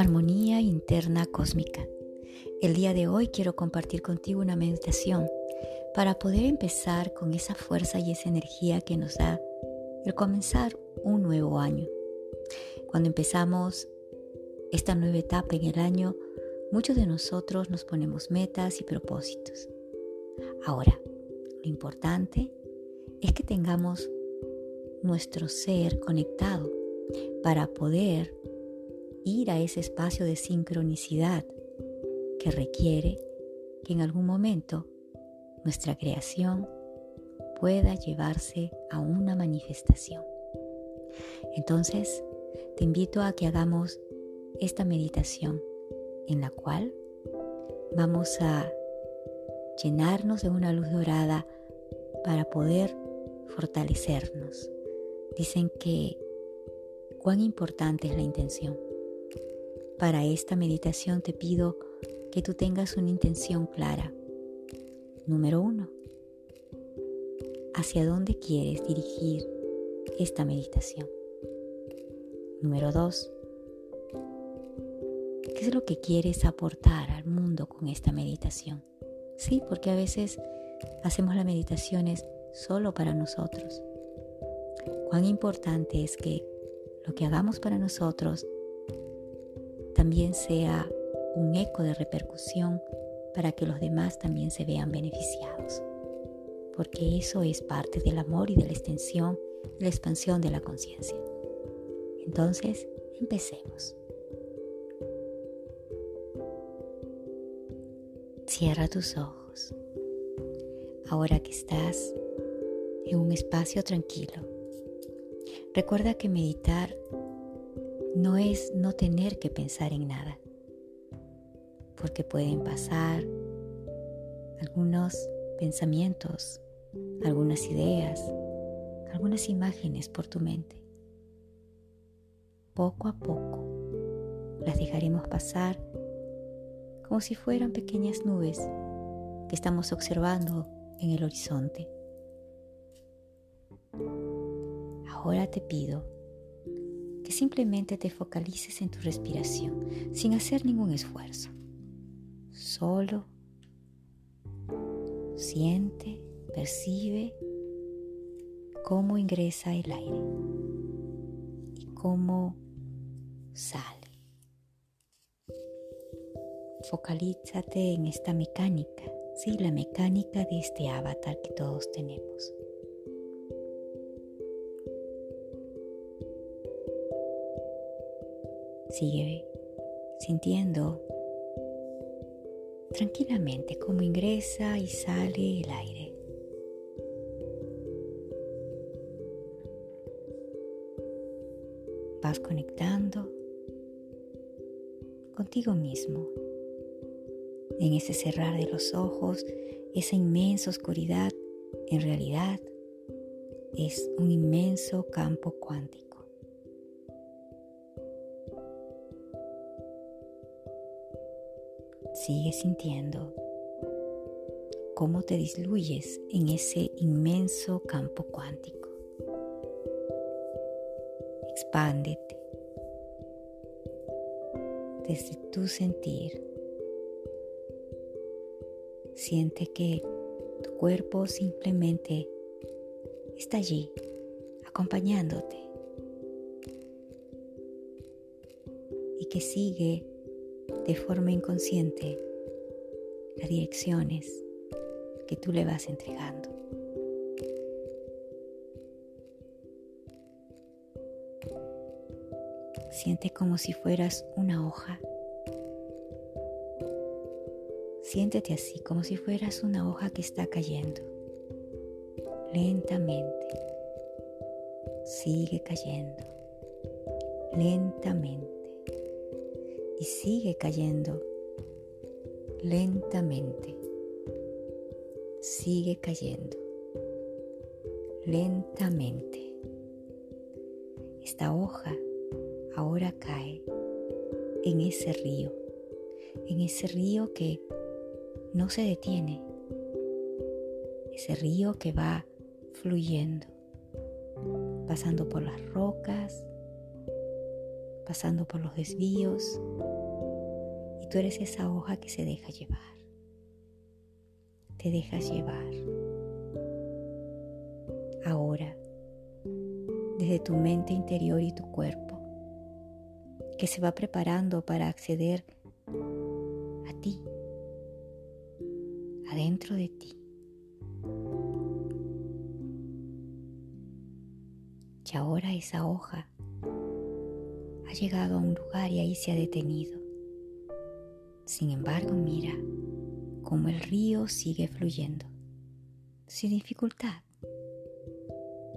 Armonía interna cósmica. El día de hoy quiero compartir contigo una meditación para poder empezar con esa fuerza y esa energía que nos da el comenzar un nuevo año. Cuando empezamos esta nueva etapa en el año, muchos de nosotros nos ponemos metas y propósitos. Ahora, lo importante es que tengamos nuestro ser conectado para poder ir a ese espacio de sincronicidad que requiere que en algún momento nuestra creación pueda llevarse a una manifestación. Entonces, te invito a que hagamos esta meditación en la cual vamos a llenarnos de una luz dorada para poder fortalecernos. Dicen que cuán importante es la intención. Para esta meditación te pido que tú tengas una intención clara. Número uno, ¿hacia dónde quieres dirigir esta meditación? Número dos, ¿qué es lo que quieres aportar al mundo con esta meditación? Sí, porque a veces hacemos las meditaciones solo para nosotros. Cuán importante es que lo que hagamos para nosotros también sea un eco de repercusión para que los demás también se vean beneficiados. Porque eso es parte del amor y de la extensión la expansión de la conciencia. Entonces, empecemos. Cierra tus ojos. Ahora que estás en un espacio tranquilo, recuerda que meditar no es no tener que pensar en nada, porque pueden pasar algunos pensamientos, algunas ideas, algunas imágenes por tu mente. Poco a poco las dejaremos pasar como si fueran pequeñas nubes que estamos observando en el horizonte. Ahora te pido simplemente te focalices en tu respiración sin hacer ningún esfuerzo. Solo siente, percibe cómo ingresa el aire y cómo sale. Focalízate en esta mecánica, sí, la mecánica de este avatar que todos tenemos. Sigue sintiendo tranquilamente cómo ingresa y sale el aire. Vas conectando contigo mismo. En ese cerrar de los ojos, esa inmensa oscuridad en realidad es un inmenso campo cuántico. Sigue sintiendo cómo te disluyes en ese inmenso campo cuántico. Expándete desde tu sentir. Siente que tu cuerpo simplemente está allí, acompañándote. Y que sigue de forma inconsciente las direcciones que tú le vas entregando. Siente como si fueras una hoja. Siéntete así, como si fueras una hoja que está cayendo. Lentamente. Sigue cayendo. Lentamente y sigue cayendo lentamente. Sigue cayendo lentamente. Esta hoja ahora cae en ese río, en ese río que no se detiene, ese río que va fluyendo, pasando por las rocas, pasando por los desvíos, y tú eres esa hoja que se deja llevar. Te dejas llevar. Ahora, desde tu mente interior y tu cuerpo, que se va preparando para acceder a ti, adentro de ti. Y ahora esa hoja ha llegado a un lugar y ahí se ha detenido. Sin embargo, mira cómo el río sigue fluyendo, sin dificultad,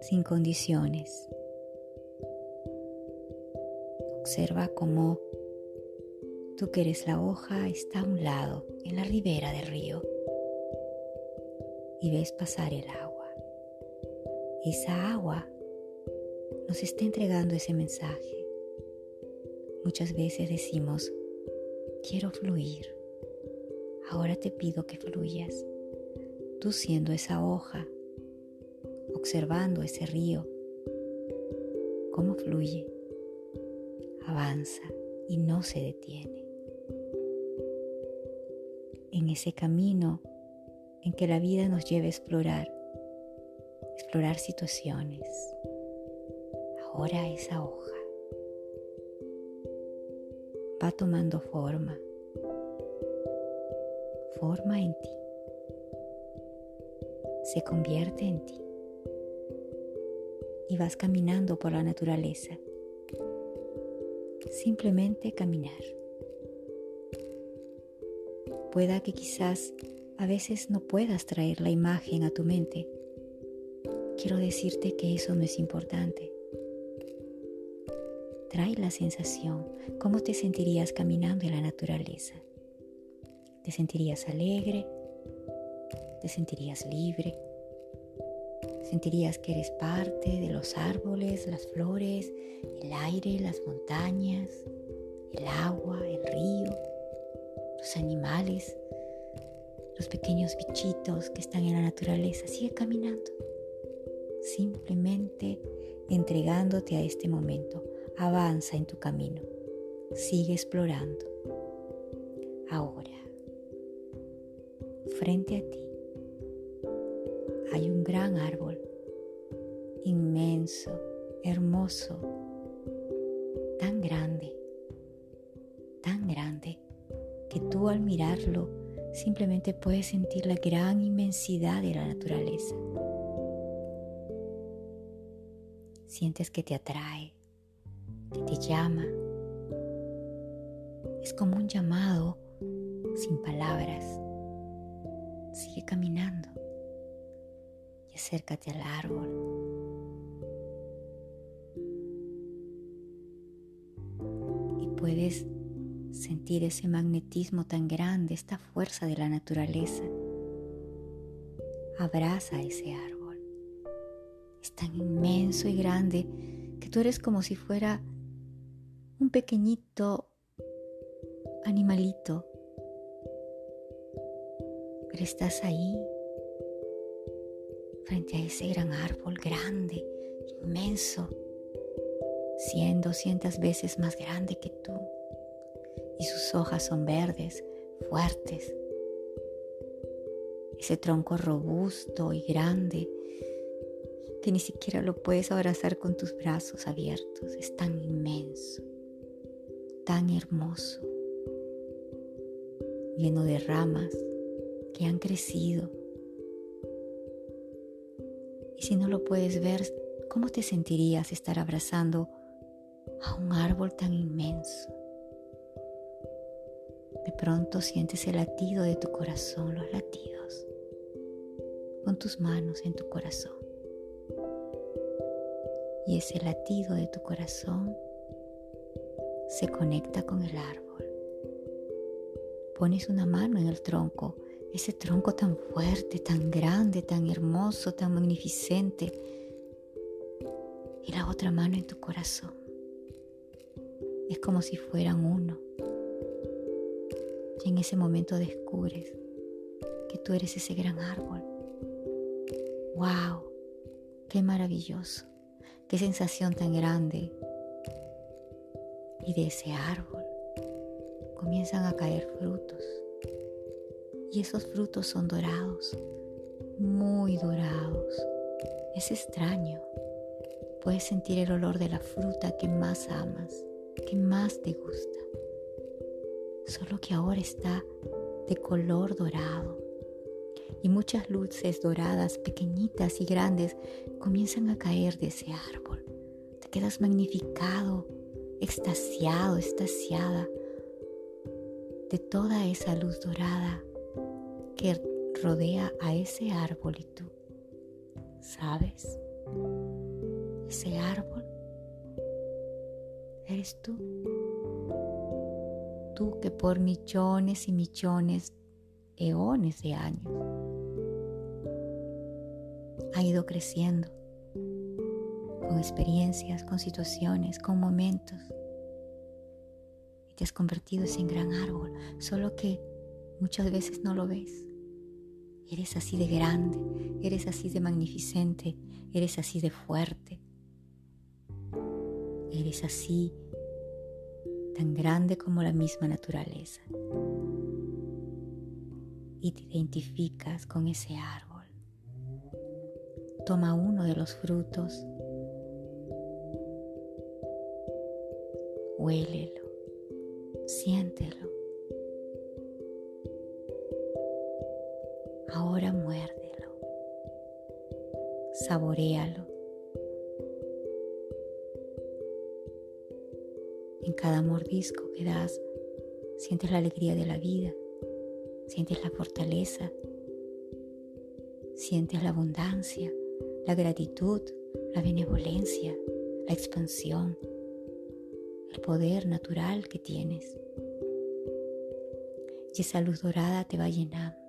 sin condiciones. Observa cómo tú que eres la hoja está a un lado, en la ribera del río, y ves pasar el agua. Esa agua nos está entregando ese mensaje Muchas veces decimos, quiero fluir. Ahora te pido que fluyas. Tú siendo esa hoja, observando ese río, cómo fluye, avanza y no se detiene. En ese camino en que la vida nos lleva a explorar, explorar situaciones. Ahora esa hoja va tomando forma, forma en ti, se convierte en ti. Y vas caminando por la naturaleza, simplemente caminar. Pueda que quizás a veces no puedas traer la imagen a tu mente. Quiero decirte que eso no es importante trae la sensación, cómo te sentirías caminando en la naturaleza. Te sentirías alegre, te sentirías libre, sentirías que eres parte de los árboles, las flores, el aire, las montañas, el agua, el río, los animales, los pequeños bichitos que están en la naturaleza. Sigue caminando, simplemente entregándote a este momento avanza en tu camino, sigue explorando. Ahora, frente a ti hay un gran árbol, inmenso, hermoso, tan grande, tan grande, que tú al mirarlo simplemente puedes sentir la gran inmensidad de la naturaleza. Sientes que te atrae, que te llama. Es como un llamado sin palabras. Sigue caminando y acércate al árbol. Y puedes sentir ese magnetismo tan grande, esta fuerza de la naturaleza. Abraza ese árbol. Es tan inmenso y grande que tú eres como si fuera un pequeñito animalito, pero estás ahí frente a ese gran árbol grande, inmenso, cien, doscientas veces más grande que tú, y sus hojas son verdes, fuertes. Ese tronco robusto y grande que ni siquiera lo puedes abrazar con tus brazos abiertos, es tan inmenso tan hermoso, lleno de ramas que han crecido. Y si no lo puedes ver, ¿cómo te sentirías estar abrazando a un árbol tan inmenso? De pronto sientes el latido de tu corazón, los latidos. Pon tus manos en tu corazón. Y ese latido de tu corazón se conecta con el árbol. Pones una mano en el tronco, ese tronco tan fuerte, tan grande, tan hermoso, tan magnificente, y la otra mano en tu corazón. Es como si fueran uno. Y en ese momento descubres que tú eres ese gran árbol. ¡Wow! ¡Qué maravilloso! ¡Qué sensación tan grande! Y de ese árbol comienzan a caer frutos. Y esos frutos son dorados, muy dorados. Es extraño. Puedes sentir el olor de la fruta que más amas, que más te gusta. Solo que ahora está de color dorado. Y muchas luces doradas, pequeñitas y grandes, comienzan a caer de ese árbol. Te quedas magnificado, extasiado, extasiada de toda esa luz dorada que rodea a ese árbol y tú. ¿Sabes? Ese árbol eres tú. Tú que por millones y millones, eones de años, ha ido creciendo con experiencias, con situaciones, con momentos. Y te has convertido en gran árbol, solo que muchas veces no lo ves. Eres así de grande, eres así de magnificente, eres así de fuerte. Eres así tan grande como la misma naturaleza. Y te identificas con ese árbol. Toma uno de los frutos. Huélelo, siéntelo. Ahora muérdelo, saborealo. En cada mordisco que das, sientes la alegría de la vida, sientes la fortaleza, sientes la abundancia, la gratitud, la benevolencia, la expansión, el poder natural que tienes. Y esa luz dorada te va llenando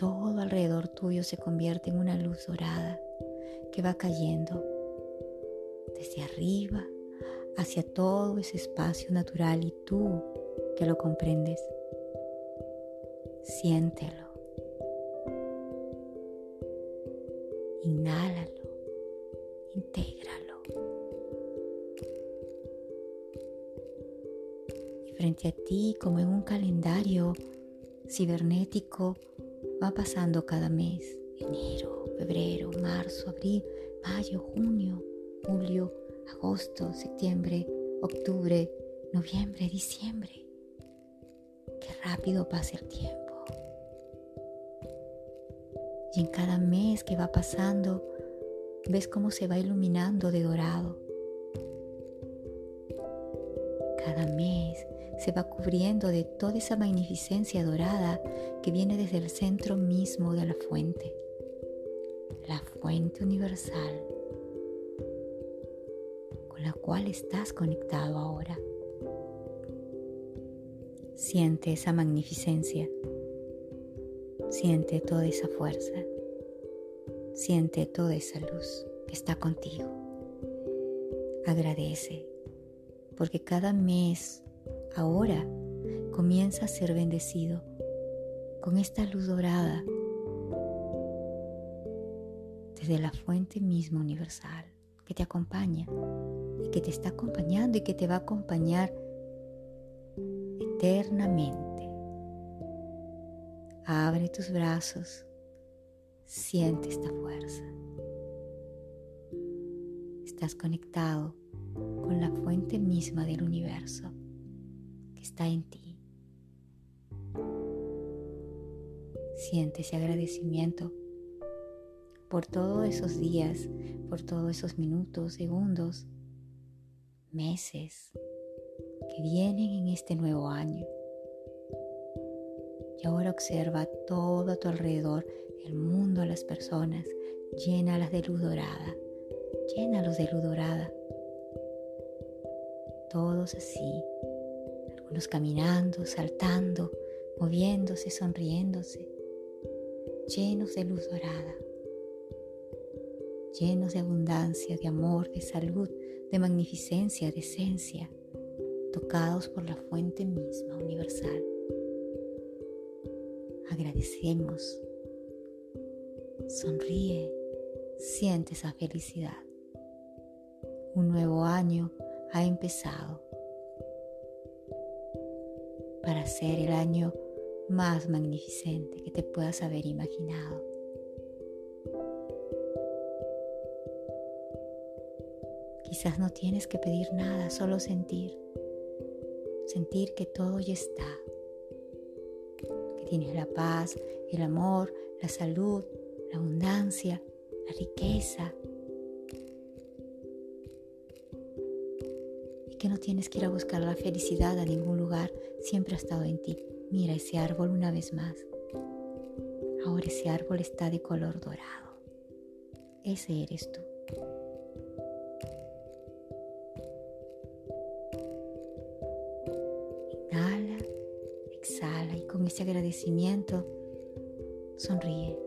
todo alrededor tuyo se convierte en una luz dorada que va cayendo desde arriba hacia todo ese espacio natural y tú que lo comprendes. Siéntelo. Frente a ti, como en un calendario cibernético, va pasando cada mes, enero, febrero, marzo, abril, mayo, junio, julio, agosto, septiembre, octubre, noviembre, diciembre. Qué rápido pasa el tiempo. Y en cada mes que va pasando, ves cómo se va iluminando de dorado. Cada mes se va cubriendo de toda esa magnificencia dorada que viene desde el centro mismo de la fuente, la fuente universal con la cual estás conectado ahora. Siente esa magnificencia, siente toda esa fuerza, siente toda esa luz que está contigo. Agradece, porque cada mes ahora comienza a ser bendecido con esta luz dorada desde la fuente misma universal que te acompaña y que te está acompañando y que te va a acompañar eternamente. Abre tus brazos, siente esta fuerza. Estás conectado con la fuente misma del universo está en ti. Siente ese agradecimiento por todos esos días, por todos esos minutos, segundos, meses que vienen en este nuevo año. Y ahora observa todo a tu alrededor, el mundo, las personas, llénalas de luz dorada, llénalos de luz dorada. Todos así, algunos caminando, saltando, moviéndose, sonriéndose, llenos de luz dorada, llenos de abundancia, de amor, de salud, de magnificencia, de esencia, tocados por la fuente misma universal. Agradecemos, sonríe, siente esa felicidad. Un nuevo año ha empezado para ser el año más magnificente que te puedas haber imaginado. Quizás no tienes que pedir nada, solo sentir. Sentir que todo ya está. Que tienes la paz, el amor, la salud, la abundancia, la riqueza. Que no tienes que ir a buscar la felicidad a ningún lugar, siempre ha estado en ti. Mira ese árbol una vez más. Ahora ese árbol está de color dorado. Ese eres tú. Inhala, exhala y con ese agradecimiento sonríe.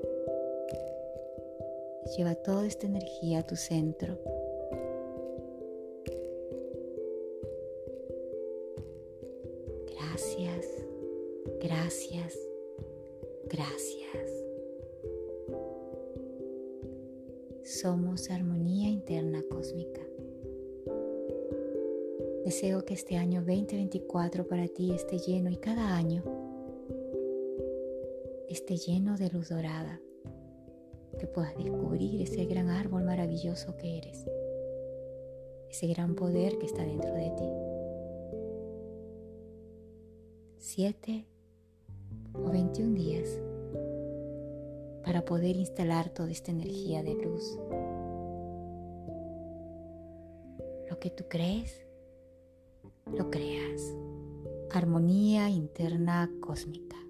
Lleva toda esta energía a tu centro Gracias, gracias. Somos armonía interna cósmica. Deseo que este año 2024 para ti esté lleno y cada año esté lleno de luz dorada, que puedas descubrir ese gran árbol maravilloso que eres, ese gran poder que está dentro de ti. Siete o 21 días para poder instalar toda esta energía de luz. Lo que tú crees, lo creas. Armonía interna cósmica.